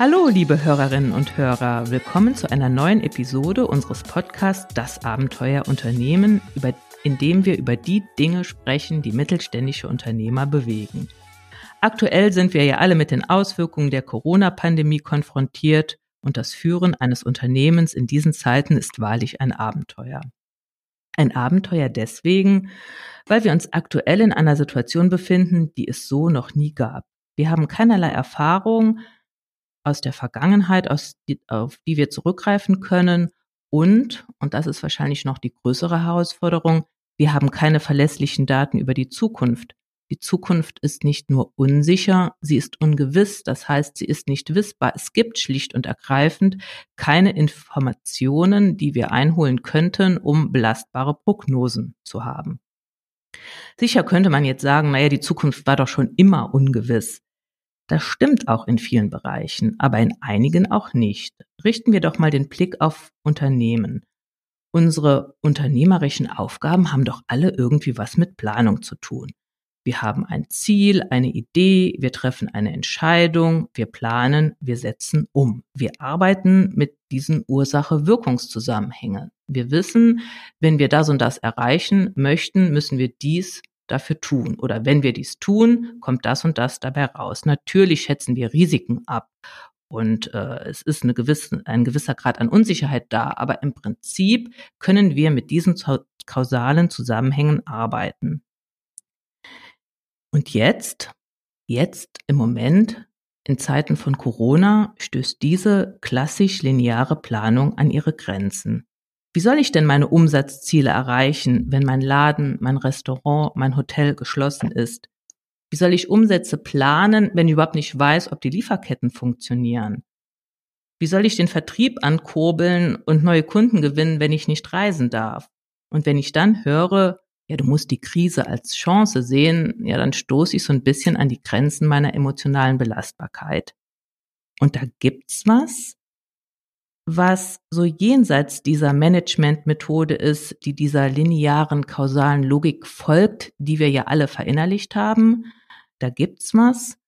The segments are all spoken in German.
Hallo, liebe Hörerinnen und Hörer. Willkommen zu einer neuen Episode unseres Podcasts Das Abenteuer Unternehmen, in dem wir über die Dinge sprechen, die mittelständische Unternehmer bewegen. Aktuell sind wir ja alle mit den Auswirkungen der Corona-Pandemie konfrontiert und das Führen eines Unternehmens in diesen Zeiten ist wahrlich ein Abenteuer. Ein Abenteuer deswegen, weil wir uns aktuell in einer Situation befinden, die es so noch nie gab. Wir haben keinerlei Erfahrung, aus der Vergangenheit, aus die, auf die wir zurückgreifen können. Und, und das ist wahrscheinlich noch die größere Herausforderung, wir haben keine verlässlichen Daten über die Zukunft. Die Zukunft ist nicht nur unsicher, sie ist ungewiss, das heißt, sie ist nicht wissbar. Es gibt schlicht und ergreifend keine Informationen, die wir einholen könnten, um belastbare Prognosen zu haben. Sicher könnte man jetzt sagen, naja, die Zukunft war doch schon immer ungewiss. Das stimmt auch in vielen Bereichen, aber in einigen auch nicht. Richten wir doch mal den Blick auf Unternehmen. Unsere unternehmerischen Aufgaben haben doch alle irgendwie was mit Planung zu tun. Wir haben ein Ziel, eine Idee, wir treffen eine Entscheidung, wir planen, wir setzen um. Wir arbeiten mit diesen Ursache-Wirkungszusammenhängen. Wir wissen, wenn wir das und das erreichen möchten, müssen wir dies dafür tun. Oder wenn wir dies tun, kommt das und das dabei raus. Natürlich schätzen wir Risiken ab. Und äh, es ist eine gewisse, ein gewisser Grad an Unsicherheit da, aber im Prinzip können wir mit diesen kausalen Zusammenhängen arbeiten. Und jetzt, jetzt im Moment, in Zeiten von Corona, stößt diese klassisch lineare Planung an ihre Grenzen. Wie soll ich denn meine Umsatzziele erreichen, wenn mein Laden, mein Restaurant, mein Hotel geschlossen ist? Wie soll ich Umsätze planen, wenn ich überhaupt nicht weiß, ob die Lieferketten funktionieren? Wie soll ich den Vertrieb ankurbeln und neue Kunden gewinnen, wenn ich nicht reisen darf? Und wenn ich dann höre, ja, du musst die Krise als Chance sehen, ja, dann stoße ich so ein bisschen an die Grenzen meiner emotionalen Belastbarkeit. Und da gibt's was, was so jenseits dieser Managementmethode ist, die dieser linearen kausalen Logik folgt, die wir ja alle verinnerlicht haben. Da gibt's was,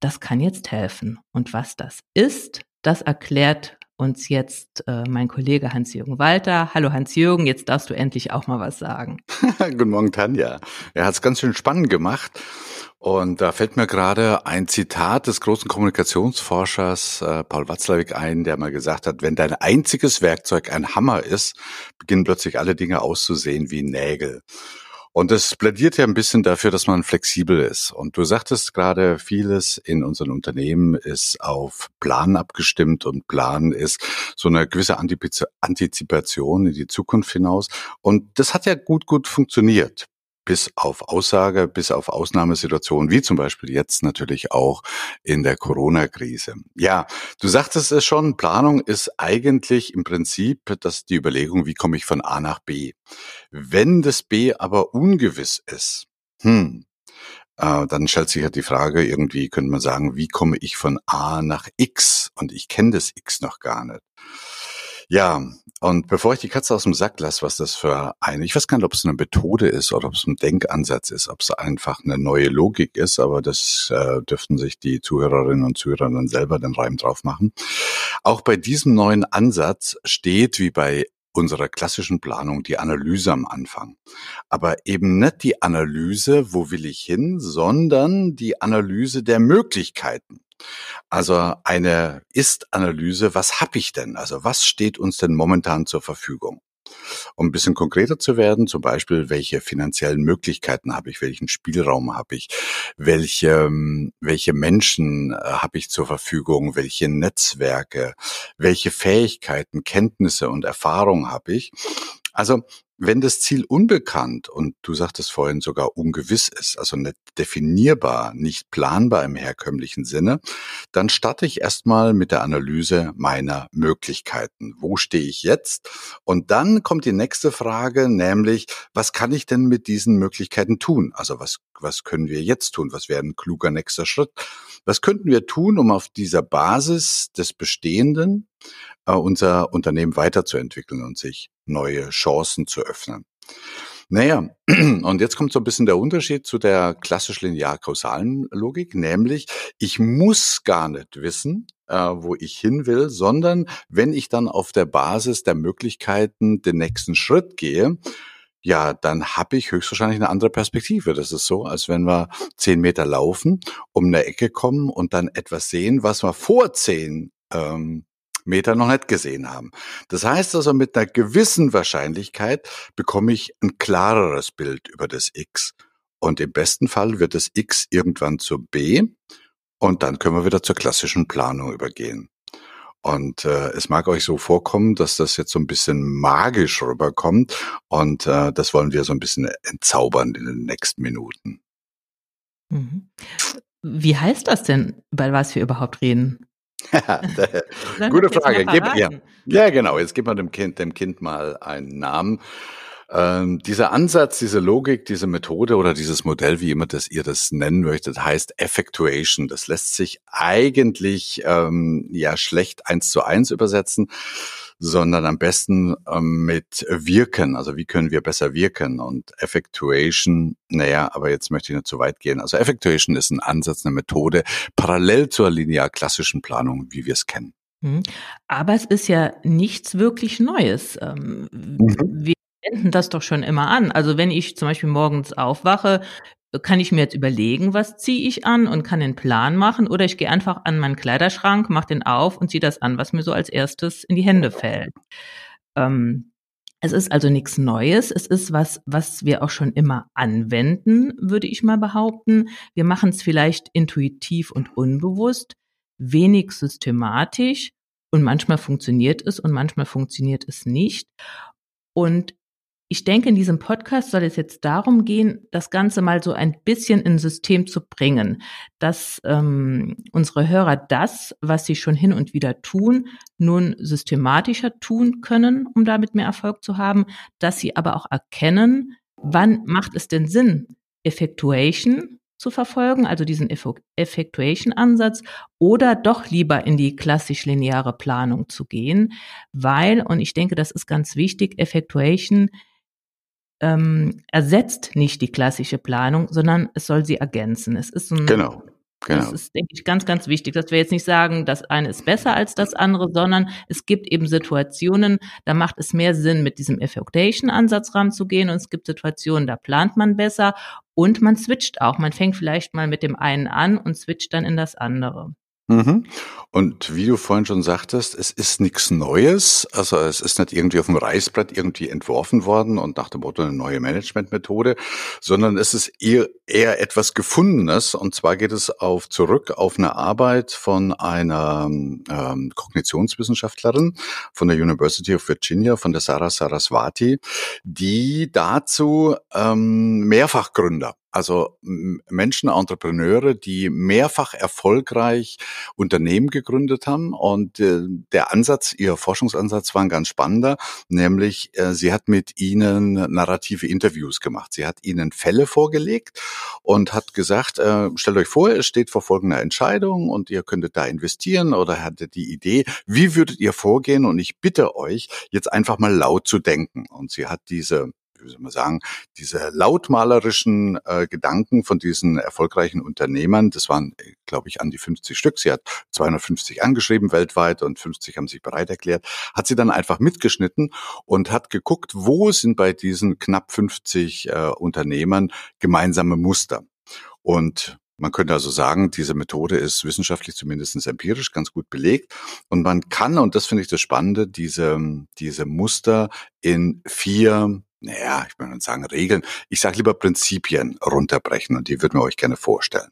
das kann jetzt helfen. Und was das ist, das erklärt uns jetzt äh, mein Kollege Hans-Jürgen Walter. Hallo Hans-Jürgen, jetzt darfst du endlich auch mal was sagen. Guten Morgen, Tanja. Er hat es ganz schön spannend gemacht. Und da fällt mir gerade ein Zitat des großen Kommunikationsforschers äh, Paul Watzlawick ein, der mal gesagt hat, wenn dein einziges Werkzeug ein Hammer ist, beginnen plötzlich alle Dinge auszusehen wie Nägel. Und das plädiert ja ein bisschen dafür, dass man flexibel ist. Und du sagtest gerade, vieles in unseren Unternehmen ist auf Plan abgestimmt und Plan ist so eine gewisse Antizipation in die Zukunft hinaus. Und das hat ja gut, gut funktioniert bis auf Aussage, bis auf Ausnahmesituationen, wie zum Beispiel jetzt natürlich auch in der Corona-Krise. Ja, du sagtest es schon, Planung ist eigentlich im Prinzip das die Überlegung, wie komme ich von A nach B. Wenn das B aber ungewiss ist, hm, äh, dann stellt sich ja die Frage, irgendwie könnte man sagen, wie komme ich von A nach X? Und ich kenne das X noch gar nicht. Ja, und bevor ich die Katze aus dem Sack lasse, was das für eine, ich weiß gar nicht, ob es eine Methode ist oder ob es ein Denkansatz ist, ob es einfach eine neue Logik ist, aber das äh, dürften sich die Zuhörerinnen und Zuhörer dann selber den Reim drauf machen. Auch bei diesem neuen Ansatz steht, wie bei unserer klassischen Planung die Analyse am Anfang. Aber eben nicht die Analyse, wo will ich hin, sondern die Analyse der Möglichkeiten. Also eine Ist-Analyse, was habe ich denn? Also was steht uns denn momentan zur Verfügung? Um ein bisschen konkreter zu werden, zum Beispiel, welche finanziellen Möglichkeiten habe ich, welchen Spielraum habe ich, welche, welche Menschen äh, habe ich zur Verfügung, welche Netzwerke, welche Fähigkeiten, Kenntnisse und Erfahrungen habe ich. Also wenn das Ziel unbekannt und du sagtest vorhin sogar ungewiss ist, also nicht definierbar, nicht planbar im herkömmlichen Sinne, dann starte ich erstmal mit der Analyse meiner Möglichkeiten. Wo stehe ich jetzt? Und dann kommt die nächste Frage, nämlich, was kann ich denn mit diesen Möglichkeiten tun? Also was, was können wir jetzt tun? Was wäre ein kluger nächster Schritt? Was könnten wir tun, um auf dieser Basis des Bestehenden äh, unser Unternehmen weiterzuentwickeln und sich neue Chancen zu öffnen. Naja, und jetzt kommt so ein bisschen der Unterschied zu der klassisch linear-kausalen Logik, nämlich ich muss gar nicht wissen, äh, wo ich hin will, sondern wenn ich dann auf der Basis der Möglichkeiten den nächsten Schritt gehe, ja, dann habe ich höchstwahrscheinlich eine andere Perspektive. Das ist so, als wenn wir zehn Meter laufen, um eine Ecke kommen und dann etwas sehen, was wir vor zehn ähm, Meter noch nicht gesehen haben. Das heißt also, mit einer gewissen Wahrscheinlichkeit bekomme ich ein klareres Bild über das X. Und im besten Fall wird das X irgendwann zu B und dann können wir wieder zur klassischen Planung übergehen. Und äh, es mag euch so vorkommen, dass das jetzt so ein bisschen magisch rüberkommt. Und äh, das wollen wir so ein bisschen entzaubern in den nächsten Minuten. Mhm. Wie heißt das denn, über was wir überhaupt reden? Gute Frage. Gib, ja. ja, genau. Jetzt gib mal dem Kind, dem Kind mal einen Namen. Ähm, dieser Ansatz, diese Logik, diese Methode oder dieses Modell, wie immer das ihr das nennen möchtet, heißt Effectuation. Das lässt sich eigentlich ähm, ja schlecht eins zu eins übersetzen, sondern am besten ähm, mit wirken. Also wie können wir besser wirken? Und Effectuation, naja, aber jetzt möchte ich nicht zu weit gehen. Also Effectuation ist ein Ansatz, eine Methode parallel zur linear klassischen Planung, wie wir es kennen. Mhm. Aber es ist ja nichts wirklich Neues. Ähm, mhm. Wenden das doch schon immer an. Also wenn ich zum Beispiel morgens aufwache, kann ich mir jetzt überlegen, was ziehe ich an und kann den Plan machen oder ich gehe einfach an meinen Kleiderschrank, mache den auf und ziehe das an, was mir so als erstes in die Hände fällt. Ähm, es ist also nichts Neues. Es ist was, was wir auch schon immer anwenden, würde ich mal behaupten. Wir machen es vielleicht intuitiv und unbewusst, wenig systematisch und manchmal funktioniert es und manchmal funktioniert es nicht. Und ich denke, in diesem Podcast soll es jetzt darum gehen, das Ganze mal so ein bisschen in System zu bringen, dass ähm, unsere Hörer das, was sie schon hin und wieder tun, nun systematischer tun können, um damit mehr Erfolg zu haben, dass sie aber auch erkennen, wann macht es denn Sinn, Effectuation zu verfolgen, also diesen Effectuation-Ansatz, oder doch lieber in die klassisch lineare Planung zu gehen, weil, und ich denke, das ist ganz wichtig, Effectuation ähm, ersetzt nicht die klassische Planung, sondern es soll sie ergänzen. Es ist ein, genau. Genau. Das ist, denke ich, ganz, ganz wichtig, dass wir jetzt nicht sagen, das eine ist besser als das andere, sondern es gibt eben Situationen, da macht es mehr Sinn, mit diesem Effectation-Ansatz ranzugehen und es gibt Situationen, da plant man besser und man switcht auch. Man fängt vielleicht mal mit dem einen an und switcht dann in das andere. Mhm. Und wie du vorhin schon sagtest, es ist nichts Neues. Also es ist nicht irgendwie auf dem Reißbrett irgendwie entworfen worden und nach dem Motto eine neue Managementmethode, sondern es ist eher, eher etwas Gefundenes. Und zwar geht es auf zurück auf eine Arbeit von einer ähm, Kognitionswissenschaftlerin von der University of Virginia, von der Sarah Saraswati, die dazu ähm, Mehrfachgründer also Menschen, Entrepreneure, die mehrfach erfolgreich Unternehmen gegründet haben. Und äh, der Ansatz, ihr Forschungsansatz war ein ganz spannender, nämlich äh, sie hat mit ihnen narrative Interviews gemacht. Sie hat ihnen Fälle vorgelegt und hat gesagt, äh, stellt euch vor, es steht vor folgender Entscheidung und ihr könntet da investieren oder hattet die Idee, wie würdet ihr vorgehen? Und ich bitte euch, jetzt einfach mal laut zu denken. Und sie hat diese wie soll man sagen, diese lautmalerischen äh, Gedanken von diesen erfolgreichen Unternehmern, das waren, glaube ich, an die 50 Stück. Sie hat 250 angeschrieben weltweit und 50 haben sich bereit erklärt, hat sie dann einfach mitgeschnitten und hat geguckt, wo sind bei diesen knapp 50 äh, Unternehmern gemeinsame Muster. Und man könnte also sagen, diese Methode ist wissenschaftlich zumindest empirisch ganz gut belegt. Und man kann, und das finde ich das Spannende, diese, diese Muster in vier naja, ich würde sagen Regeln, ich sage lieber Prinzipien runterbrechen und die würden wir euch gerne vorstellen.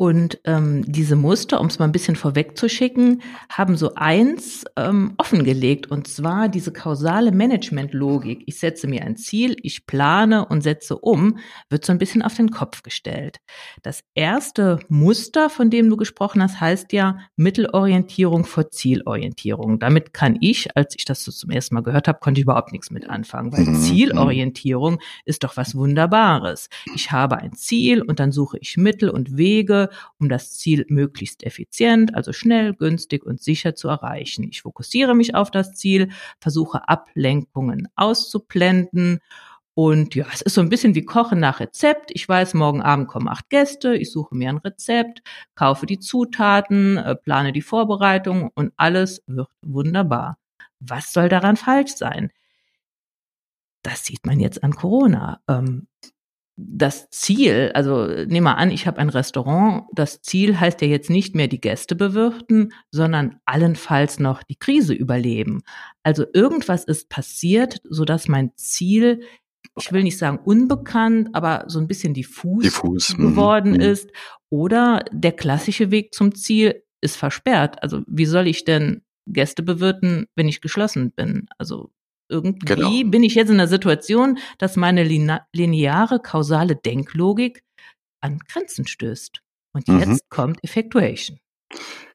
Mhm. Und ähm, diese Muster, um es mal ein bisschen vorwegzuschicken, haben so eins ähm, offengelegt, und zwar diese kausale Management-Logik. Ich setze mir ein Ziel, ich plane und setze um, wird so ein bisschen auf den Kopf gestellt. Das erste Muster, von dem du gesprochen hast, heißt ja Mittelorientierung vor Zielorientierung. Damit kann ich, als ich das so zum ersten Mal gehört habe, konnte ich überhaupt nichts mit anfangen, weil mhm. Zielorientierung ist doch was Wunderbares. Ich habe ein Ziel und dann suche ich Mittel und Wege, um das Ziel möglichst effizient, also schnell, günstig und sicher zu erreichen. Ich fokussiere mich auf das Ziel, versuche Ablenkungen auszublenden und ja, es ist so ein bisschen wie Kochen nach Rezept. Ich weiß, morgen Abend kommen acht Gäste, ich suche mir ein Rezept, kaufe die Zutaten, äh, plane die Vorbereitung und alles wird wunderbar. Was soll daran falsch sein? Das sieht man jetzt an Corona. Ähm, das Ziel, also nehmen wir an, ich habe ein Restaurant, das Ziel heißt ja jetzt nicht mehr die Gäste bewirten, sondern allenfalls noch die Krise überleben. Also irgendwas ist passiert, sodass mein Ziel ich will nicht sagen unbekannt, aber so ein bisschen diffus, diffus. Mhm, geworden mhm. ist. Oder der klassische Weg zum Ziel ist versperrt. Also wie soll ich denn Gäste bewirten, wenn ich geschlossen bin? Also irgendwie genau. bin ich jetzt in der Situation, dass meine lineare kausale Denklogik an Grenzen stößt. Und mhm. jetzt mhm. kommt Effectuation.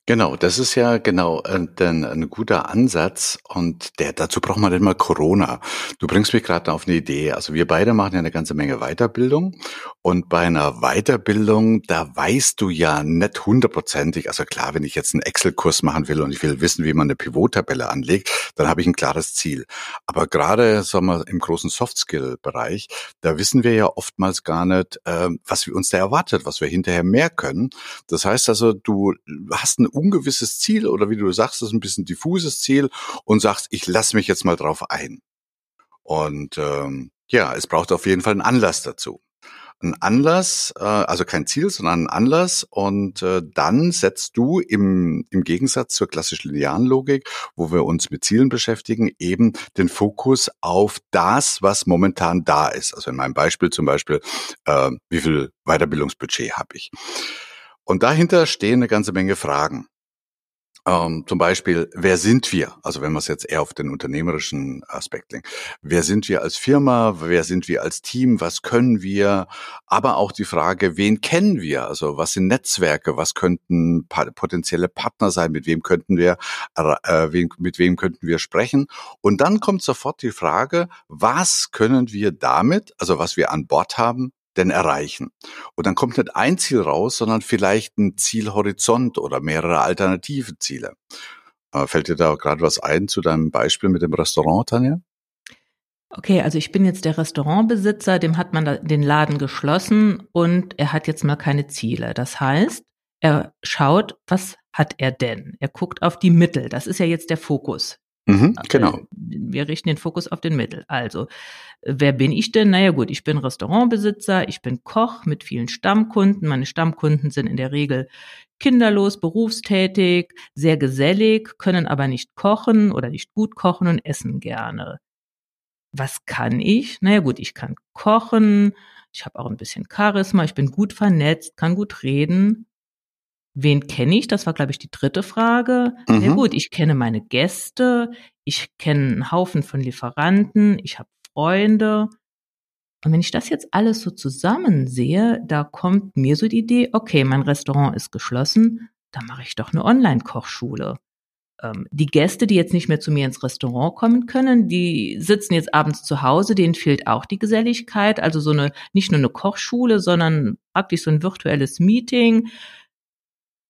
Genau, das ist ja genau ein, äh, ein guter Ansatz und der dazu braucht man immer Corona. Du bringst mich gerade auf eine Idee. Also wir beide machen ja eine ganze Menge Weiterbildung und bei einer Weiterbildung, da weißt du ja nicht hundertprozentig, also klar, wenn ich jetzt einen Excel-Kurs machen will und ich will wissen, wie man eine Pivot-Tabelle anlegt, dann habe ich ein klares Ziel. Aber gerade, sagen wir, im großen Soft-Skill-Bereich, da wissen wir ja oftmals gar nicht, äh, was wir uns da erwartet, was wir hinterher mehr können. Das heißt also, du hast ein ungewisses Ziel oder wie du sagst, das ist ein bisschen diffuses Ziel und sagst, ich lasse mich jetzt mal drauf ein. Und ähm, ja, es braucht auf jeden Fall einen Anlass dazu. Ein Anlass, äh, also kein Ziel, sondern ein Anlass. Und äh, dann setzt du im, im Gegensatz zur klassischen linearen Logik, wo wir uns mit Zielen beschäftigen, eben den Fokus auf das, was momentan da ist. Also in meinem Beispiel zum Beispiel, äh, wie viel Weiterbildungsbudget habe ich? Und dahinter stehen eine ganze Menge Fragen. Ähm, zum Beispiel, wer sind wir? Also wenn man es jetzt eher auf den unternehmerischen Aspekt lenkt. Wer sind wir als Firma? Wer sind wir als Team? Was können wir? Aber auch die Frage, wen kennen wir? Also was sind Netzwerke? Was könnten potenzielle Partner sein? Mit wem könnten wir, äh, mit wem könnten wir sprechen? Und dann kommt sofort die Frage, was können wir damit, also was wir an Bord haben, denn erreichen? Und dann kommt nicht ein Ziel raus, sondern vielleicht ein Zielhorizont oder mehrere alternative Ziele. Äh, fällt dir da gerade was ein zu deinem Beispiel mit dem Restaurant, Tanja? Okay, also ich bin jetzt der Restaurantbesitzer, dem hat man den Laden geschlossen und er hat jetzt mal keine Ziele. Das heißt, er schaut, was hat er denn? Er guckt auf die Mittel. Das ist ja jetzt der Fokus. Mhm, genau. Wir richten den Fokus auf den Mittel. Also, wer bin ich denn? Naja gut, ich bin Restaurantbesitzer, ich bin Koch mit vielen Stammkunden. Meine Stammkunden sind in der Regel kinderlos, berufstätig, sehr gesellig, können aber nicht kochen oder nicht gut kochen und essen gerne. Was kann ich? Naja gut, ich kann kochen, ich habe auch ein bisschen Charisma, ich bin gut vernetzt, kann gut reden, Wen kenne ich? Das war, glaube ich, die dritte Frage. Mhm. Sehr gut, ich kenne meine Gäste, ich kenne einen Haufen von Lieferanten, ich habe Freunde. Und wenn ich das jetzt alles so zusammen sehe, da kommt mir so die Idee, okay, mein Restaurant ist geschlossen, da mache ich doch eine Online-Kochschule. Ähm, die Gäste, die jetzt nicht mehr zu mir ins Restaurant kommen können, die sitzen jetzt abends zu Hause, denen fehlt auch die Geselligkeit. Also so eine, nicht nur eine Kochschule, sondern praktisch so ein virtuelles Meeting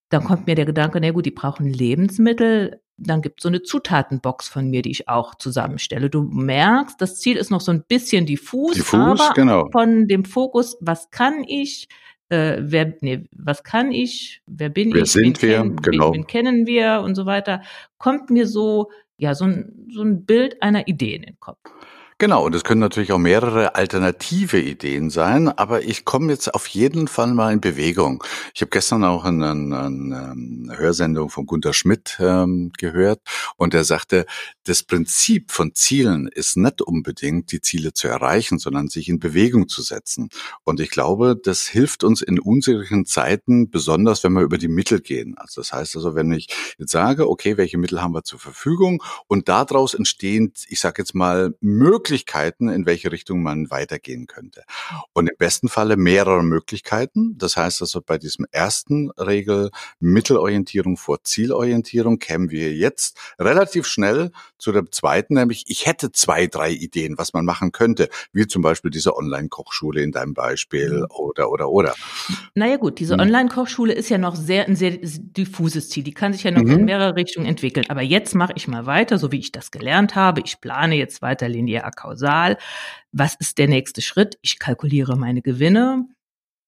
dann kommt mir der Gedanke, na gut, die brauchen Lebensmittel. Dann gibt es so eine Zutatenbox von mir, die ich auch zusammenstelle. Du merkst, das Ziel ist noch so ein bisschen diffus, diffus aber genau. von dem Fokus, was kann ich, äh, wer, nee, was kann ich, wer bin wer ich, sind wir, kennen, genau. wen, wen kennen wir und so weiter, kommt mir so, ja, so ein, so ein Bild einer Idee in den Kopf. Genau, und es können natürlich auch mehrere alternative Ideen sein, aber ich komme jetzt auf jeden Fall mal in Bewegung. Ich habe gestern auch eine, eine, eine Hörsendung von Gunter Schmidt ähm, gehört und er sagte, das Prinzip von Zielen ist nicht unbedingt, die Ziele zu erreichen, sondern sich in Bewegung zu setzen. Und ich glaube, das hilft uns in unsicheren Zeiten, besonders wenn wir über die Mittel gehen. Also das heißt also, wenn ich jetzt sage, okay, welche Mittel haben wir zur Verfügung und daraus entstehen, ich sage jetzt mal, möglichst Möglichkeiten, in welche Richtung man weitergehen könnte. Und im besten Falle mehrere Möglichkeiten. Das heißt also bei diesem ersten Regel Mittelorientierung vor Zielorientierung kämen wir jetzt relativ schnell zu der zweiten, nämlich ich hätte zwei, drei Ideen, was man machen könnte, wie zum Beispiel diese Online-Kochschule in deinem Beispiel mhm. oder, oder, oder. Naja gut, diese hm. Online-Kochschule ist ja noch sehr ein sehr diffuses Ziel. Die kann sich ja noch mhm. in mehrere Richtungen entwickeln. Aber jetzt mache ich mal weiter, so wie ich das gelernt habe. Ich plane jetzt weiter linear kausal. Was ist der nächste Schritt? Ich kalkuliere meine Gewinne.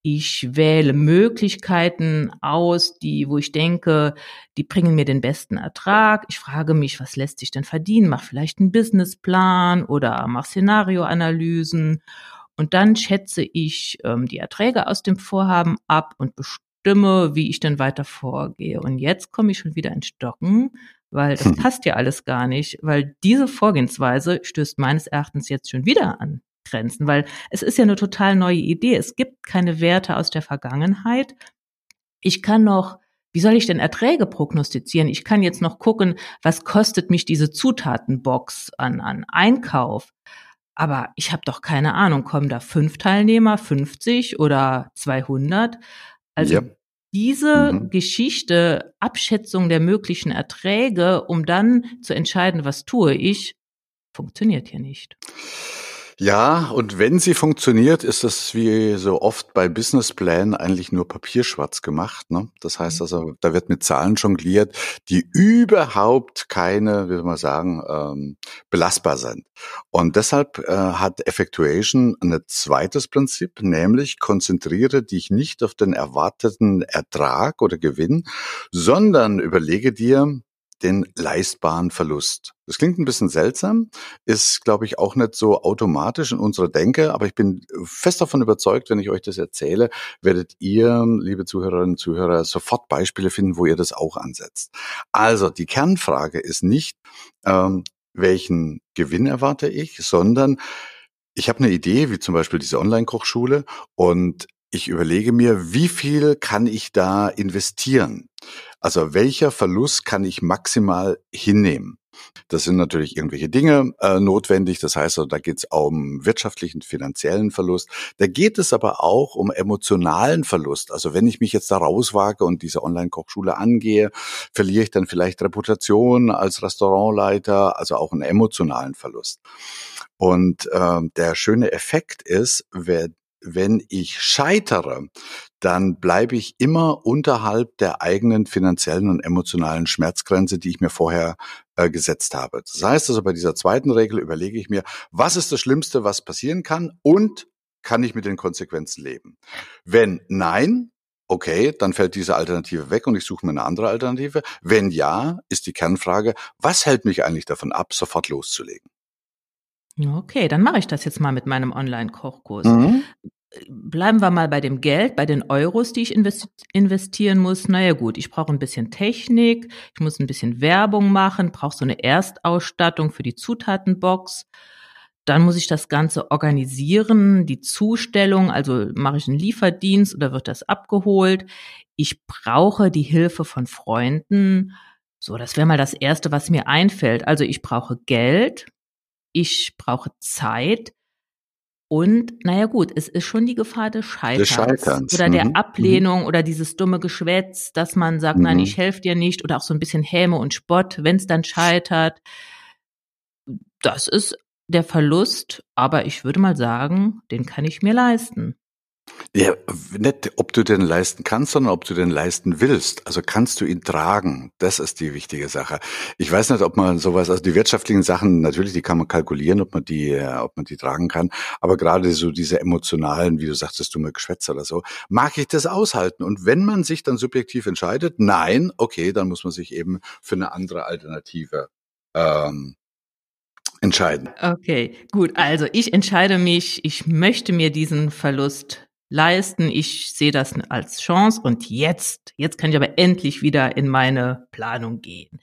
Ich wähle Möglichkeiten aus, die, wo ich denke, die bringen mir den besten Ertrag. Ich frage mich, was lässt sich denn verdienen? Mach vielleicht einen Businessplan oder mach Szenarioanalysen. Und dann schätze ich ähm, die Erträge aus dem Vorhaben ab und bestimme, wie ich dann weiter vorgehe. Und jetzt komme ich schon wieder ins Stocken, weil das hm. passt ja alles gar nicht, weil diese Vorgehensweise stößt meines Erachtens jetzt schon wieder an Grenzen, weil es ist ja eine total neue Idee. Es gibt keine Werte aus der Vergangenheit. Ich kann noch wie soll ich denn Erträge prognostizieren? Ich kann jetzt noch gucken, was kostet mich diese Zutatenbox an, an Einkauf. Aber ich habe doch keine Ahnung, kommen da fünf Teilnehmer, 50 oder 200? Also ja. Diese mhm. Geschichte, Abschätzung der möglichen Erträge, um dann zu entscheiden, was tue ich, funktioniert hier nicht. Ja, und wenn sie funktioniert, ist das wie so oft bei Businessplänen eigentlich nur papierschwarz gemacht. Ne? Das heißt mhm. also, da wird mit Zahlen jongliert, die überhaupt keine, wie soll man sagen, ähm, belastbar sind. Und deshalb äh, hat Effectuation ein zweites Prinzip, nämlich konzentriere dich nicht auf den erwarteten Ertrag oder Gewinn, sondern überlege dir, den leistbaren Verlust. Das klingt ein bisschen seltsam, ist, glaube ich, auch nicht so automatisch in unserer Denke, aber ich bin fest davon überzeugt, wenn ich euch das erzähle, werdet ihr, liebe Zuhörerinnen und Zuhörer, sofort Beispiele finden, wo ihr das auch ansetzt. Also die Kernfrage ist nicht, ähm, welchen Gewinn erwarte ich, sondern ich habe eine Idee, wie zum Beispiel diese Online-Kochschule, und ich überlege mir, wie viel kann ich da investieren? Also welcher Verlust kann ich maximal hinnehmen? Das sind natürlich irgendwelche Dinge äh, notwendig. Das heißt, da geht es um wirtschaftlichen, finanziellen Verlust. Da geht es aber auch um emotionalen Verlust. Also wenn ich mich jetzt da rauswage und diese Online-Kochschule angehe, verliere ich dann vielleicht Reputation als Restaurantleiter, also auch einen emotionalen Verlust. Und äh, der schöne Effekt ist, wer wenn ich scheitere, dann bleibe ich immer unterhalb der eigenen finanziellen und emotionalen Schmerzgrenze, die ich mir vorher äh, gesetzt habe. Das heißt also, bei dieser zweiten Regel überlege ich mir, was ist das Schlimmste, was passieren kann und kann ich mit den Konsequenzen leben? Wenn nein, okay, dann fällt diese Alternative weg und ich suche mir eine andere Alternative. Wenn ja, ist die Kernfrage, was hält mich eigentlich davon ab, sofort loszulegen? Okay, dann mache ich das jetzt mal mit meinem Online-Kochkurs. Mhm. Bleiben wir mal bei dem Geld, bei den Euros, die ich investieren muss. Naja gut, ich brauche ein bisschen Technik, ich muss ein bisschen Werbung machen, brauche so eine Erstausstattung für die Zutatenbox. Dann muss ich das Ganze organisieren, die Zustellung, also mache ich einen Lieferdienst oder wird das abgeholt. Ich brauche die Hilfe von Freunden. So, das wäre mal das Erste, was mir einfällt. Also ich brauche Geld, ich brauche Zeit. Und naja gut, es ist schon die Gefahr des Scheiterns, des Scheiterns. oder der mhm. Ablehnung mhm. oder dieses dumme Geschwätz, dass man sagt, mhm. nein, ich helfe dir nicht oder auch so ein bisschen Häme und Spott, wenn es dann scheitert. Das ist der Verlust, aber ich würde mal sagen, den kann ich mir leisten. Ja, nicht, ob du den leisten kannst, sondern ob du den leisten willst. Also kannst du ihn tragen. Das ist die wichtige Sache. Ich weiß nicht, ob man sowas, also die wirtschaftlichen Sachen, natürlich, die kann man kalkulieren, ob man die, äh, ob man die tragen kann. Aber gerade so diese emotionalen, wie du sagtest, dumme Geschwätze oder so, mag ich das aushalten. Und wenn man sich dann subjektiv entscheidet, nein, okay, dann muss man sich eben für eine andere Alternative ähm, entscheiden. Okay, gut. Also ich entscheide mich, ich möchte mir diesen Verlust leisten. Ich sehe das als Chance und jetzt, jetzt kann ich aber endlich wieder in meine Planung gehen.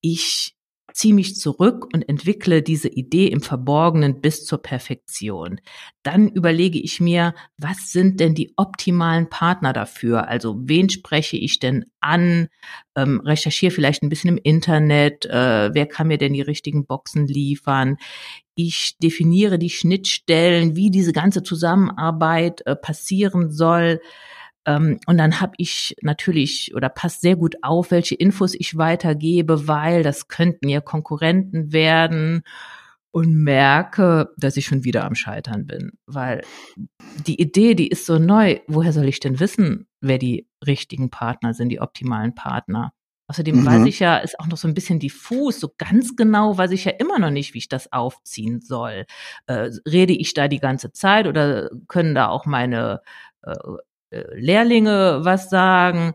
Ich ziehe mich zurück und entwickle diese Idee im Verborgenen bis zur Perfektion. Dann überlege ich mir, was sind denn die optimalen Partner dafür? Also wen spreche ich denn an? Ähm, recherchiere vielleicht ein bisschen im Internet, äh, wer kann mir denn die richtigen Boxen liefern? Ich definiere die Schnittstellen, wie diese ganze Zusammenarbeit äh, passieren soll. Ähm, und dann habe ich natürlich oder passt sehr gut auf, welche Infos ich weitergebe, weil das könnten ja Konkurrenten werden und merke, dass ich schon wieder am Scheitern bin, weil die Idee, die ist so neu. Woher soll ich denn wissen, wer die richtigen Partner sind, die optimalen Partner? Außerdem mhm. weiß ich ja, ist auch noch so ein bisschen diffus, so ganz genau weiß ich ja immer noch nicht, wie ich das aufziehen soll. Äh, rede ich da die ganze Zeit oder können da auch meine äh, äh Lehrlinge was sagen?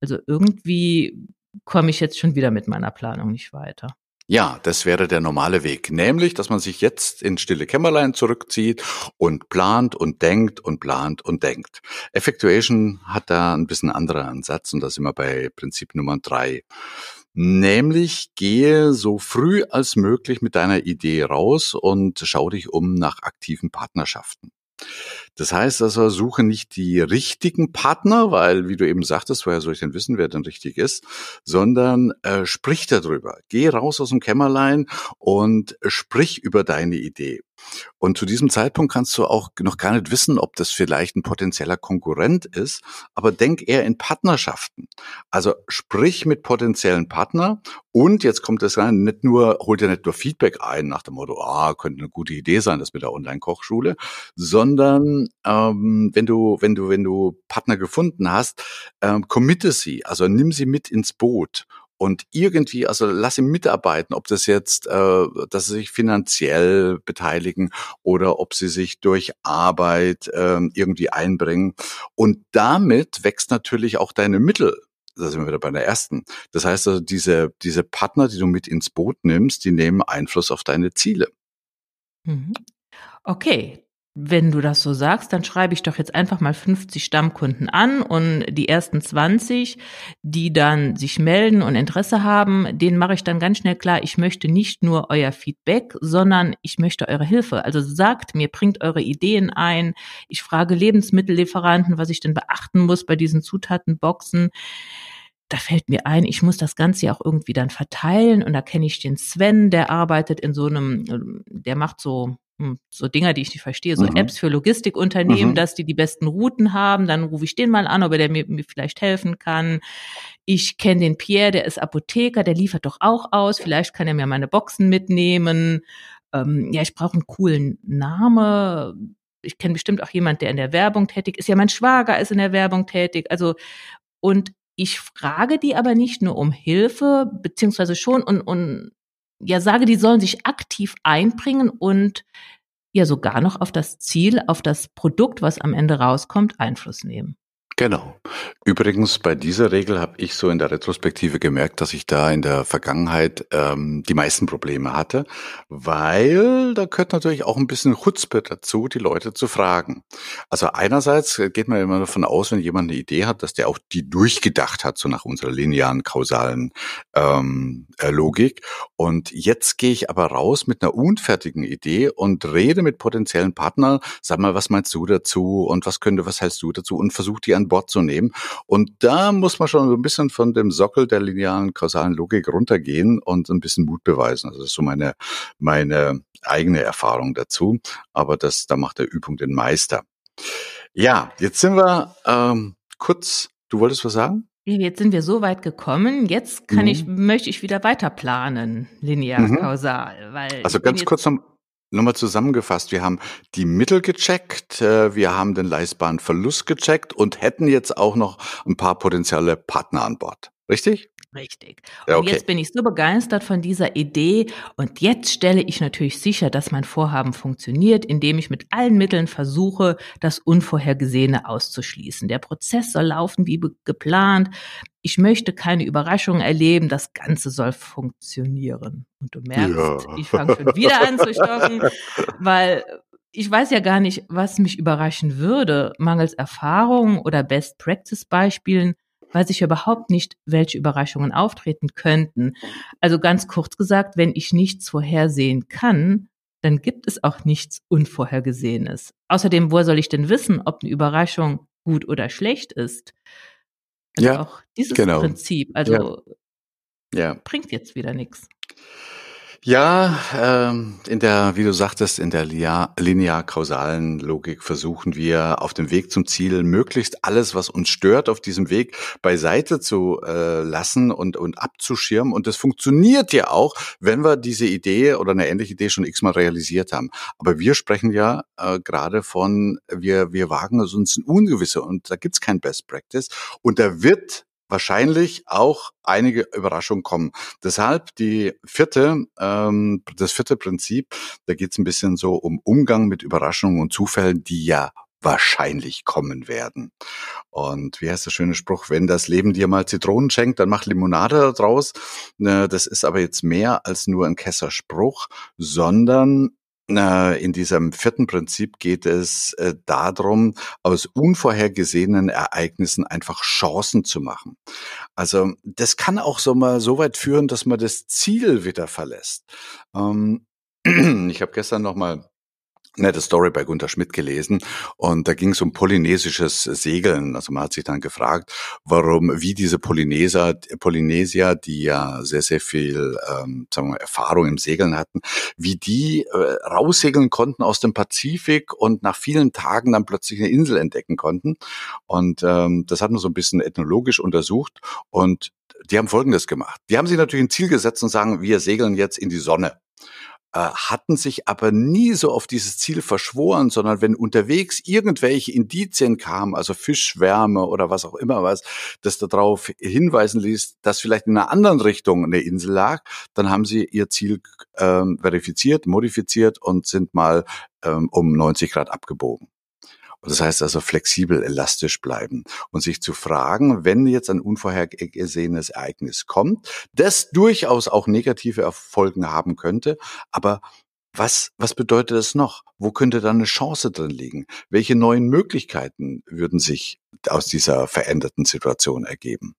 Also irgendwie komme ich jetzt schon wieder mit meiner Planung nicht weiter. Ja, das wäre der normale Weg, nämlich, dass man sich jetzt in stille Kämmerlein zurückzieht und plant und denkt und plant und denkt. Effectuation hat da ein bisschen anderer Ansatz und da sind wir bei Prinzip Nummer drei. Nämlich gehe so früh als möglich mit deiner Idee raus und schau dich um nach aktiven Partnerschaften. Das heißt also, suche nicht die richtigen Partner, weil, wie du eben sagtest, woher soll ich denn wissen, wer denn richtig ist, sondern äh, sprich darüber. Geh raus aus dem Kämmerlein und sprich über deine Idee. Und zu diesem Zeitpunkt kannst du auch noch gar nicht wissen, ob das vielleicht ein potenzieller Konkurrent ist, aber denk eher in Partnerschaften. Also sprich mit potenziellen Partner und jetzt kommt es rein, nicht nur, hol dir nicht nur Feedback ein nach dem Motto, ah, könnte eine gute Idee sein, das mit der Online-Kochschule, sondern ähm, wenn du, wenn du, wenn du Partner gefunden hast, ähm, committe sie, also nimm sie mit ins Boot und irgendwie, also lass ihn mitarbeiten, ob das jetzt, äh, dass sie sich finanziell beteiligen oder ob sie sich durch Arbeit äh, irgendwie einbringen. Und damit wächst natürlich auch deine Mittel. Da sind wir wieder bei der ersten. Das heißt also, diese, diese Partner, die du mit ins Boot nimmst, die nehmen Einfluss auf deine Ziele. Mhm. Okay, wenn du das so sagst, dann schreibe ich doch jetzt einfach mal 50 Stammkunden an und die ersten 20, die dann sich melden und Interesse haben, denen mache ich dann ganz schnell klar, ich möchte nicht nur euer Feedback, sondern ich möchte eure Hilfe. Also sagt mir, bringt eure Ideen ein. Ich frage Lebensmittellieferanten, was ich denn beachten muss bei diesen Zutatenboxen da fällt mir ein, ich muss das Ganze ja auch irgendwie dann verteilen und da kenne ich den Sven, der arbeitet in so einem, der macht so hm, so Dinger, die ich nicht verstehe, so mhm. Apps für Logistikunternehmen, mhm. dass die die besten Routen haben. Dann rufe ich den mal an, ob er mir, mir vielleicht helfen kann. Ich kenne den Pierre, der ist Apotheker, der liefert doch auch aus. Vielleicht kann er mir meine Boxen mitnehmen. Ähm, ja, ich brauche einen coolen Name. Ich kenne bestimmt auch jemand, der in der Werbung tätig ist. Ja, mein Schwager ist in der Werbung tätig. Also und ich frage die aber nicht nur um Hilfe, beziehungsweise schon und, und ja sage, die sollen sich aktiv einbringen und ja sogar noch auf das Ziel, auf das Produkt, was am Ende rauskommt, Einfluss nehmen. Genau. Übrigens, bei dieser Regel habe ich so in der Retrospektive gemerkt, dass ich da in der Vergangenheit ähm, die meisten Probleme hatte, weil da gehört natürlich auch ein bisschen Chutzpe dazu, die Leute zu fragen. Also einerseits geht man immer davon aus, wenn jemand eine Idee hat, dass der auch die durchgedacht hat, so nach unserer linearen, kausalen ähm, äh, Logik. Und jetzt gehe ich aber raus mit einer unfertigen Idee und rede mit potenziellen Partnern, sag mal, was meinst du dazu und was könnte, was hältst du dazu und versuch die an Bord zu nehmen. Und da muss man schon so ein bisschen von dem Sockel der linearen kausalen Logik runtergehen und ein bisschen Mut beweisen. Also das ist so meine, meine eigene Erfahrung dazu. Aber das, da macht der Übung den Meister. Ja, jetzt sind wir ähm, kurz. Du wolltest was sagen? Jetzt sind wir so weit gekommen. Jetzt kann mhm. ich, möchte ich wieder weiter planen, linear mhm. kausal, weil also ganz kurz noch, Nochmal zusammengefasst, wir haben die Mittel gecheckt, äh, wir haben den leistbaren Verlust gecheckt und hätten jetzt auch noch ein paar potenzielle Partner an Bord. Richtig? Richtig. Und okay. jetzt bin ich so begeistert von dieser Idee und jetzt stelle ich natürlich sicher, dass mein Vorhaben funktioniert, indem ich mit allen Mitteln versuche, das Unvorhergesehene auszuschließen. Der Prozess soll laufen wie geplant. Ich möchte keine Überraschungen erleben. Das Ganze soll funktionieren. Und du merkst, ja. ich fange schon wieder an zu stocken, weil ich weiß ja gar nicht, was mich überraschen würde, mangels Erfahrung oder Best Practice Beispielen weiß ich überhaupt nicht, welche Überraschungen auftreten könnten. Also ganz kurz gesagt, wenn ich nichts vorhersehen kann, dann gibt es auch nichts Unvorhergesehenes. Außerdem, woher soll ich denn wissen, ob eine Überraschung gut oder schlecht ist? Also ja, auch dieses genau. Prinzip, also ja. Ja. bringt jetzt wieder nichts. Ja, ähm, in der, wie du sagtest, in der linear-kausalen Logik versuchen wir auf dem Weg zum Ziel möglichst alles, was uns stört, auf diesem Weg beiseite zu äh, lassen und, und abzuschirmen. Und das funktioniert ja auch, wenn wir diese Idee oder eine ähnliche Idee schon x-mal realisiert haben. Aber wir sprechen ja äh, gerade von, wir, wir wagen es uns in Ungewisse und da gibt's kein Best Practice. Und da wird wahrscheinlich auch einige Überraschungen kommen. Deshalb die vierte, ähm, das vierte Prinzip, da geht es ein bisschen so um Umgang mit Überraschungen und Zufällen, die ja wahrscheinlich kommen werden. Und wie heißt der schöne Spruch, wenn das Leben dir mal Zitronen schenkt, dann mach Limonade daraus. Ne, das ist aber jetzt mehr als nur ein Kesserspruch, sondern in diesem vierten Prinzip geht es äh, darum, aus unvorhergesehenen Ereignissen einfach Chancen zu machen. Also das kann auch so mal so weit führen, dass man das Ziel wieder verlässt. Ähm, ich habe gestern noch mal nette Story bei Gunter Schmidt gelesen und da ging es um polynesisches Segeln. Also man hat sich dann gefragt, warum, wie diese Polyneser, Polynesier, die ja sehr, sehr viel ähm, sagen wir, Erfahrung im Segeln hatten, wie die äh, raussegeln konnten aus dem Pazifik und nach vielen Tagen dann plötzlich eine Insel entdecken konnten. Und ähm, das hat man so ein bisschen ethnologisch untersucht und die haben Folgendes gemacht. Die haben sich natürlich ein Ziel gesetzt und sagen, wir segeln jetzt in die Sonne. Äh, hatten sich aber nie so auf dieses Ziel verschworen, sondern wenn unterwegs irgendwelche Indizien kamen, also Fischschwärme oder was auch immer was, das darauf hinweisen ließ, dass vielleicht in einer anderen Richtung eine Insel lag, dann haben sie ihr Ziel ähm, verifiziert, modifiziert und sind mal ähm, um 90 Grad abgebogen. Das heißt also flexibel, elastisch bleiben und sich zu fragen, wenn jetzt ein unvorhergesehenes Ereignis kommt, das durchaus auch negative Erfolgen haben könnte, aber was, was bedeutet das noch? Wo könnte da eine Chance drin liegen? Welche neuen Möglichkeiten würden sich aus dieser veränderten Situation ergeben?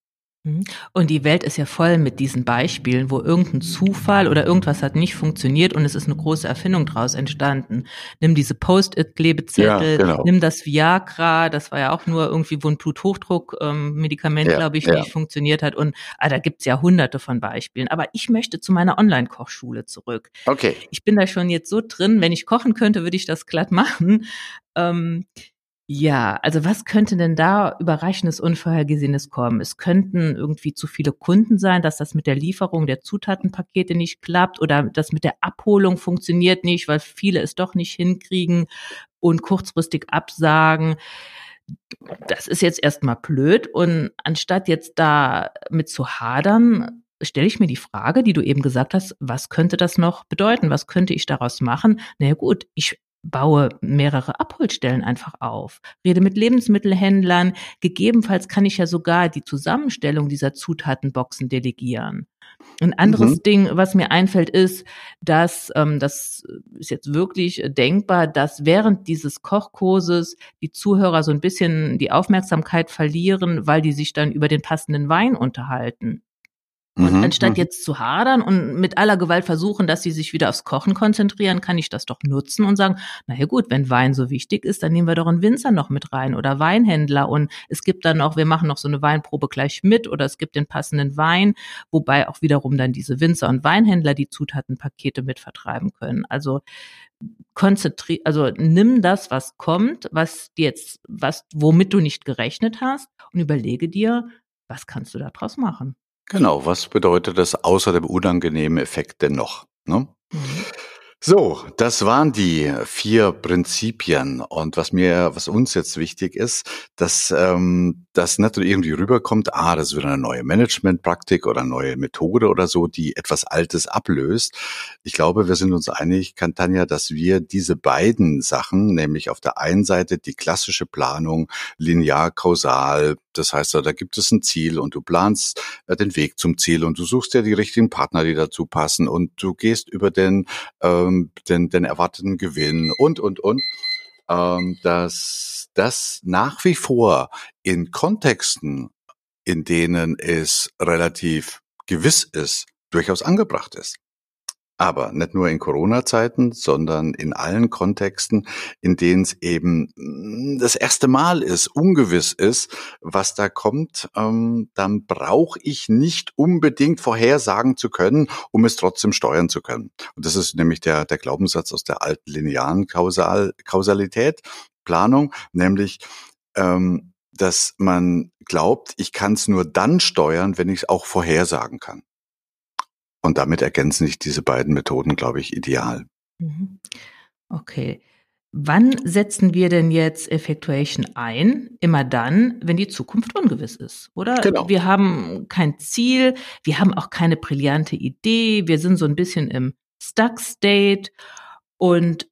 Mhm. Und die Welt ist ja voll mit diesen Beispielen, wo irgendein Zufall oder irgendwas hat nicht funktioniert und es ist eine große Erfindung daraus entstanden. Nimm diese Post-it-Klebezettel, ja, genau. nimm das Viagra, das war ja auch nur irgendwie, wo ein Bluthochdruck-Medikament, ähm, ja, glaube ich, ja. nicht funktioniert hat. Und ah, da gibt's ja hunderte von Beispielen. Aber ich möchte zu meiner Online-Kochschule zurück. Okay. Ich bin da schon jetzt so drin, wenn ich kochen könnte, würde ich das glatt machen. Ähm, ja, also was könnte denn da überraschendes, unvorhergesehenes kommen? Es könnten irgendwie zu viele Kunden sein, dass das mit der Lieferung der Zutatenpakete nicht klappt oder das mit der Abholung funktioniert nicht, weil viele es doch nicht hinkriegen und kurzfristig absagen. Das ist jetzt erstmal blöd und anstatt jetzt da mit zu hadern, stelle ich mir die Frage, die du eben gesagt hast, was könnte das noch bedeuten? Was könnte ich daraus machen? Na naja, gut, ich baue mehrere Abholstellen einfach auf, rede mit Lebensmittelhändlern, gegebenenfalls kann ich ja sogar die Zusammenstellung dieser Zutatenboxen delegieren. Ein anderes mhm. Ding, was mir einfällt, ist, dass ähm, das ist jetzt wirklich denkbar, dass während dieses Kochkurses die Zuhörer so ein bisschen die Aufmerksamkeit verlieren, weil die sich dann über den passenden Wein unterhalten. Und mhm, anstatt mhm. jetzt zu hadern und mit aller Gewalt versuchen, dass sie sich wieder aufs Kochen konzentrieren, kann ich das doch nutzen und sagen, na ja gut, wenn Wein so wichtig ist, dann nehmen wir doch einen Winzer noch mit rein oder Weinhändler und es gibt dann noch, wir machen noch so eine Weinprobe gleich mit oder es gibt den passenden Wein, wobei auch wiederum dann diese Winzer und Weinhändler die Zutatenpakete mit vertreiben können. Also konzentrier, also nimm das, was kommt, was jetzt, was, womit du nicht gerechnet hast und überlege dir, was kannst du daraus machen? Genau, was bedeutet das außer dem unangenehmen Effekt denn noch? Ne? Mhm. So, das waren die vier Prinzipien. Und was mir, was uns jetzt wichtig ist, dass ähm, das nicht irgendwie rüberkommt, ah, das ist wieder eine neue Managementpraktik oder eine neue Methode oder so, die etwas Altes ablöst. Ich glaube, wir sind uns einig, Kantanja, dass wir diese beiden Sachen, nämlich auf der einen Seite die klassische Planung, linear, kausal, das heißt, da gibt es ein Ziel und du planst äh, den Weg zum Ziel und du suchst ja die richtigen Partner, die dazu passen und du gehst über den ähm, den, den erwarteten Gewinn und, und, und, ähm, dass das nach wie vor in Kontexten, in denen es relativ gewiss ist, durchaus angebracht ist. Aber nicht nur in Corona-Zeiten, sondern in allen Kontexten, in denen es eben mm, das erste Mal ist, ungewiss ist, was da kommt, ähm, dann brauche ich nicht unbedingt vorhersagen zu können, um es trotzdem steuern zu können. Und das ist nämlich der, der Glaubenssatz aus der alten linearen Kausal, Kausalität, Planung, nämlich ähm, dass man glaubt, ich kann es nur dann steuern, wenn ich es auch vorhersagen kann. Und damit ergänzen sich diese beiden Methoden, glaube ich, ideal. Mhm. Okay. Wann setzen wir denn jetzt Effectuation ein? Immer dann, wenn die Zukunft ungewiss ist, oder? Genau. Wir haben kein Ziel, wir haben auch keine brillante Idee, wir sind so ein bisschen im Stuck State und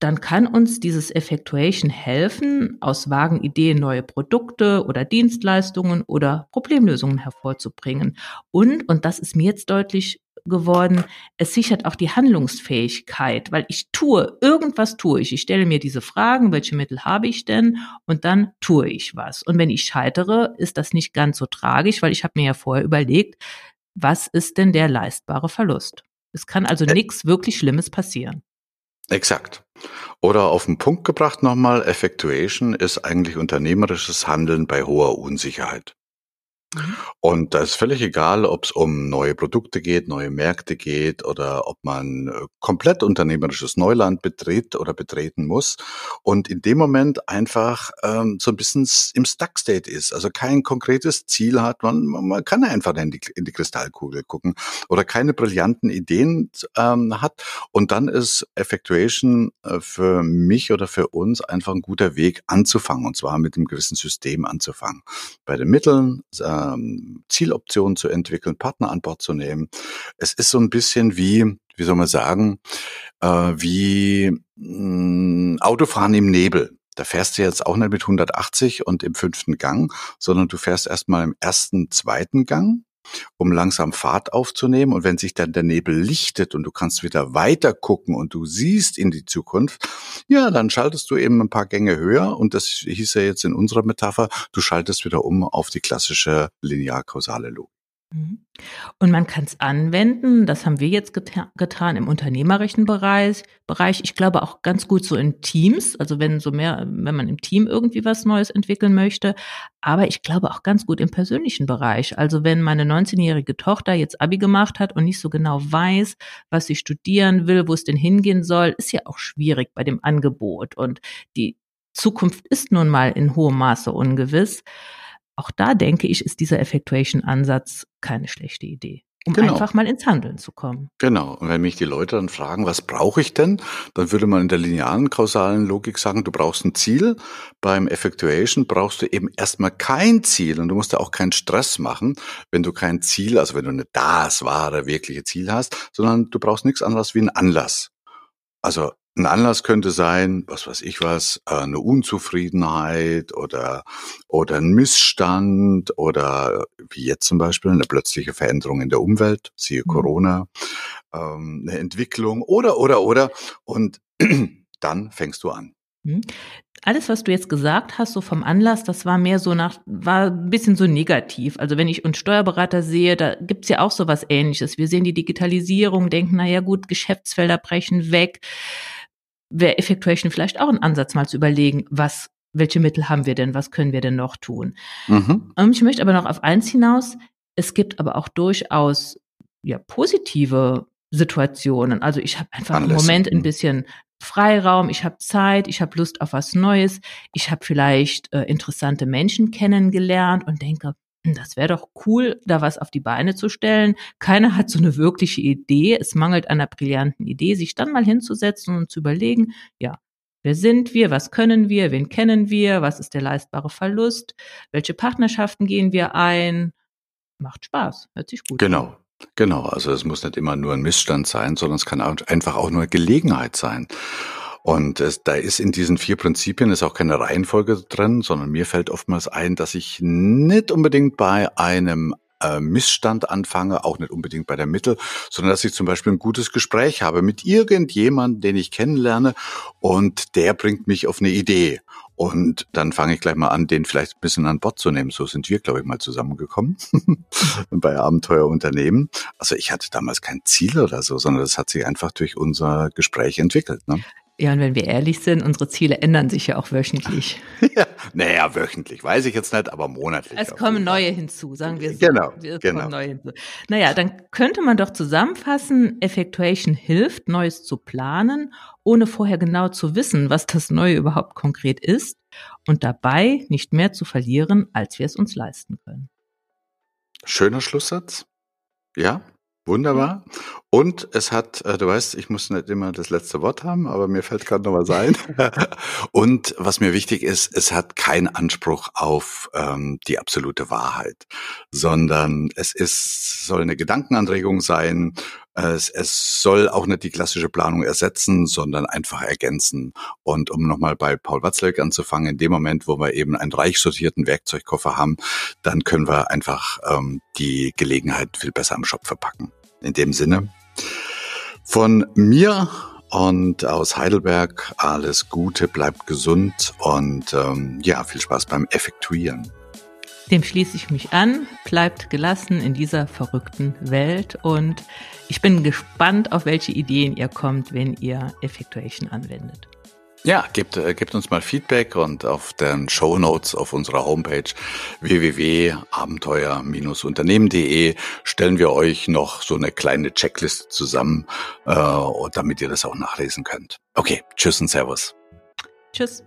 dann kann uns dieses Effectuation helfen, aus vagen Ideen neue Produkte oder Dienstleistungen oder Problemlösungen hervorzubringen. Und, und das ist mir jetzt deutlich geworden, es sichert auch die Handlungsfähigkeit, weil ich tue, irgendwas tue ich. Ich stelle mir diese Fragen, welche Mittel habe ich denn? Und dann tue ich was. Und wenn ich scheitere, ist das nicht ganz so tragisch, weil ich habe mir ja vorher überlegt, was ist denn der leistbare Verlust? Es kann also nichts wirklich Schlimmes passieren. Exakt. Oder auf den Punkt gebracht nochmal, Effectuation ist eigentlich unternehmerisches Handeln bei hoher Unsicherheit. Mhm. Und da ist völlig egal, ob es um neue Produkte geht, neue Märkte geht oder ob man äh, komplett unternehmerisches Neuland betritt oder betreten muss und in dem Moment einfach ähm, so ein bisschen im Stuck-State ist, also kein konkretes Ziel hat, man, man kann einfach in die, in die Kristallkugel gucken oder keine brillanten Ideen ähm, hat und dann ist Effectuation äh, für mich oder für uns einfach ein guter Weg anzufangen und zwar mit einem gewissen System anzufangen. Bei den Mitteln äh, ähm, Zieloptionen zu entwickeln, Partner an Bord zu nehmen. Es ist so ein bisschen wie, wie soll man sagen, äh, wie mh, mm, Autofahren im Nebel. Da fährst du jetzt auch nicht mit 180 und im fünften Gang, sondern du fährst erstmal im ersten, zweiten Gang um langsam Fahrt aufzunehmen. Und wenn sich dann der Nebel lichtet und du kannst wieder weiter gucken und du siehst in die Zukunft, ja, dann schaltest du eben ein paar Gänge höher. Und das hieß ja jetzt in unserer Metapher, du schaltest wieder um auf die klassische linear-kausale Logik. Mhm. Und man kann es anwenden, das haben wir jetzt geta getan im unternehmerischen Bereich, Bereich. Ich glaube auch ganz gut so in Teams, also wenn so mehr, wenn man im Team irgendwie was Neues entwickeln möchte. Aber ich glaube auch ganz gut im persönlichen Bereich. Also wenn meine 19-jährige Tochter jetzt Abi gemacht hat und nicht so genau weiß, was sie studieren will, wo es denn hingehen soll, ist ja auch schwierig bei dem Angebot. Und die Zukunft ist nun mal in hohem Maße ungewiss auch da denke ich, ist dieser Effectuation-Ansatz keine schlechte Idee um genau. einfach mal ins Handeln zu kommen. Genau. Und wenn mich die Leute dann fragen, was brauche ich denn, dann würde man in der linearen kausalen Logik sagen, du brauchst ein Ziel. Beim Effectuation brauchst du eben erstmal kein Ziel und du musst ja auch keinen Stress machen, wenn du kein Ziel, also wenn du nicht das wahre, wirkliche Ziel hast, sondern du brauchst nichts anderes wie einen Anlass. Also ein Anlass könnte sein, was weiß ich was, äh, eine Unzufriedenheit oder, oder ein Missstand oder wie jetzt zum Beispiel eine plötzliche Veränderung in der Umwelt, siehe mhm. Corona, ähm, eine Entwicklung oder, oder, oder. Und dann fängst du an. Mhm. Alles, was du jetzt gesagt hast, so vom Anlass, das war mehr so nach, war ein bisschen so negativ. Also wenn ich uns Steuerberater sehe, da gibt's ja auch so was ähnliches. Wir sehen die Digitalisierung, denken, na ja gut, Geschäftsfelder brechen weg wäre Effectuation vielleicht auch ein Ansatz, mal zu überlegen, was, welche Mittel haben wir denn, was können wir denn noch tun. Mhm. Ähm, ich möchte aber noch auf eins hinaus. Es gibt aber auch durchaus ja positive Situationen. Also ich habe einfach Anlässe. im Moment ein mhm. bisschen Freiraum, ich habe Zeit, ich habe Lust auf was Neues, ich habe vielleicht äh, interessante Menschen kennengelernt und denke, das wäre doch cool, da was auf die Beine zu stellen. Keiner hat so eine wirkliche Idee. Es mangelt einer brillanten Idee, sich dann mal hinzusetzen und zu überlegen, ja, wer sind wir, was können wir, wen kennen wir, was ist der leistbare Verlust, welche Partnerschaften gehen wir ein. Macht Spaß, hört sich gut genau. an. Genau, also es muss nicht immer nur ein Missstand sein, sondern es kann einfach auch nur Gelegenheit sein. Und es, da ist in diesen vier Prinzipien ist auch keine Reihenfolge drin, sondern mir fällt oftmals ein, dass ich nicht unbedingt bei einem äh, Missstand anfange, auch nicht unbedingt bei der Mittel, sondern dass ich zum Beispiel ein gutes Gespräch habe mit irgendjemandem, den ich kennenlerne und der bringt mich auf eine Idee. Und dann fange ich gleich mal an, den vielleicht ein bisschen an Bord zu nehmen. So sind wir, glaube ich, mal zusammengekommen bei Abenteuerunternehmen. Also ich hatte damals kein Ziel oder so, sondern das hat sich einfach durch unser Gespräch entwickelt. Ne? Ja, und wenn wir ehrlich sind, unsere Ziele ändern sich ja auch wöchentlich. ja, naja, wöchentlich weiß ich jetzt nicht, aber monatlich. Es kommen neue hinzu, sagen wir so. Genau, es genau. Neue hinzu. Naja, dann könnte man doch zusammenfassen, Effectuation hilft, Neues zu planen, ohne vorher genau zu wissen, was das Neue überhaupt konkret ist und dabei nicht mehr zu verlieren, als wir es uns leisten können. Schöner Schlusssatz. Ja, Wunderbar. Und es hat, äh, du weißt, ich muss nicht immer das letzte Wort haben, aber mir fällt gerade noch was ein. und was mir wichtig ist, es hat keinen Anspruch auf ähm, die absolute Wahrheit, sondern es ist, soll eine Gedankenanregung sein. Es, es soll auch nicht die klassische Planung ersetzen, sondern einfach ergänzen. Und um nochmal bei Paul Watzlawick anzufangen, in dem Moment, wo wir eben einen reich sortierten Werkzeugkoffer haben, dann können wir einfach ähm, die Gelegenheit viel besser am Shop verpacken. In dem Sinne, von mir und aus Heidelberg alles Gute, bleibt gesund und ähm, ja, viel Spaß beim Effektuieren. Dem schließe ich mich an. Bleibt gelassen in dieser verrückten Welt und ich bin gespannt, auf welche Ideen ihr kommt, wenn ihr Effectuation anwendet. Ja, gebt, äh, gebt uns mal Feedback und auf den Show Notes auf unserer Homepage www.abenteuer-unternehmen.de stellen wir euch noch so eine kleine Checkliste zusammen, äh, damit ihr das auch nachlesen könnt. Okay, tschüss und Servus. Tschüss.